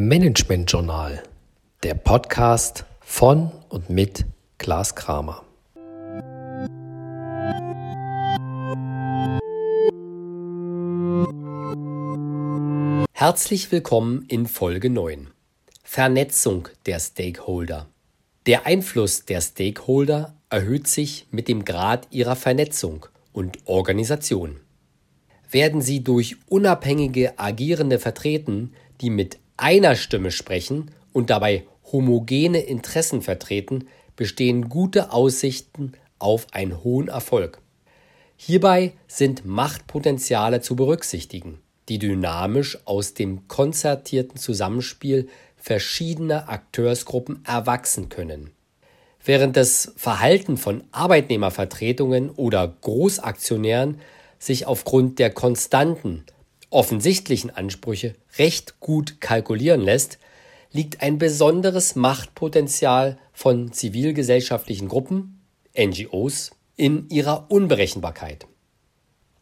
Management Journal, der Podcast von und mit Klaas Kramer. Herzlich willkommen in Folge 9. Vernetzung der Stakeholder. Der Einfluss der Stakeholder erhöht sich mit dem Grad ihrer Vernetzung und Organisation. Werden sie durch unabhängige Agierende vertreten, die mit einer Stimme sprechen und dabei homogene Interessen vertreten, bestehen gute Aussichten auf einen hohen Erfolg. Hierbei sind Machtpotenziale zu berücksichtigen, die dynamisch aus dem konzertierten Zusammenspiel verschiedener Akteursgruppen erwachsen können. Während das Verhalten von Arbeitnehmervertretungen oder Großaktionären sich aufgrund der konstanten offensichtlichen Ansprüche recht gut kalkulieren lässt, liegt ein besonderes Machtpotenzial von zivilgesellschaftlichen Gruppen, NGOs, in ihrer Unberechenbarkeit.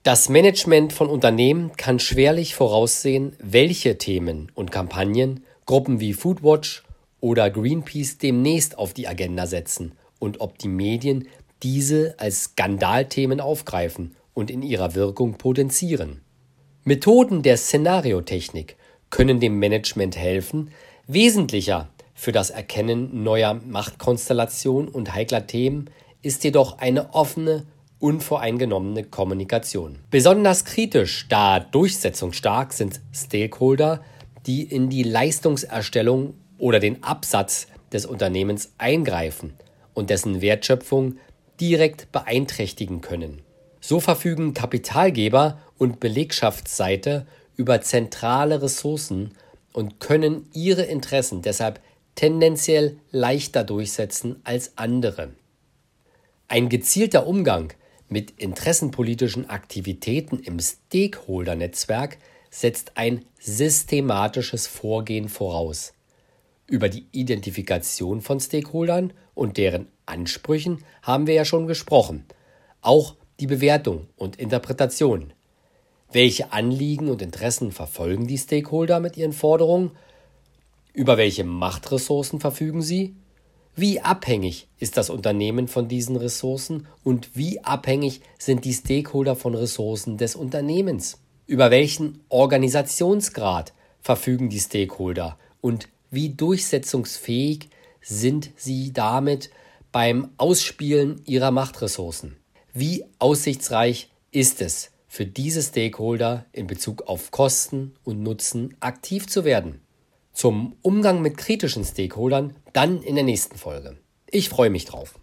Das Management von Unternehmen kann schwerlich voraussehen, welche Themen und Kampagnen Gruppen wie Foodwatch oder Greenpeace demnächst auf die Agenda setzen und ob die Medien diese als Skandalthemen aufgreifen und in ihrer Wirkung potenzieren. Methoden der Szenariotechnik können dem Management helfen, wesentlicher für das Erkennen neuer Machtkonstellationen und heikler Themen ist jedoch eine offene, unvoreingenommene Kommunikation. Besonders kritisch, da durchsetzungsstark sind Stakeholder, die in die Leistungserstellung oder den Absatz des Unternehmens eingreifen und dessen Wertschöpfung direkt beeinträchtigen können. So verfügen Kapitalgeber und Belegschaftsseite über zentrale Ressourcen und können ihre Interessen deshalb tendenziell leichter durchsetzen als andere. Ein gezielter Umgang mit interessenpolitischen Aktivitäten im Stakeholder-Netzwerk setzt ein systematisches Vorgehen voraus. Über die Identifikation von Stakeholdern und deren Ansprüchen haben wir ja schon gesprochen. Auch die Bewertung und Interpretation. Welche Anliegen und Interessen verfolgen die Stakeholder mit ihren Forderungen? Über welche Machtressourcen verfügen sie? Wie abhängig ist das Unternehmen von diesen Ressourcen und wie abhängig sind die Stakeholder von Ressourcen des Unternehmens? Über welchen Organisationsgrad verfügen die Stakeholder und wie durchsetzungsfähig sind sie damit beim Ausspielen ihrer Machtressourcen? Wie aussichtsreich ist es für diese Stakeholder in Bezug auf Kosten und Nutzen aktiv zu werden? Zum Umgang mit kritischen Stakeholdern dann in der nächsten Folge. Ich freue mich drauf.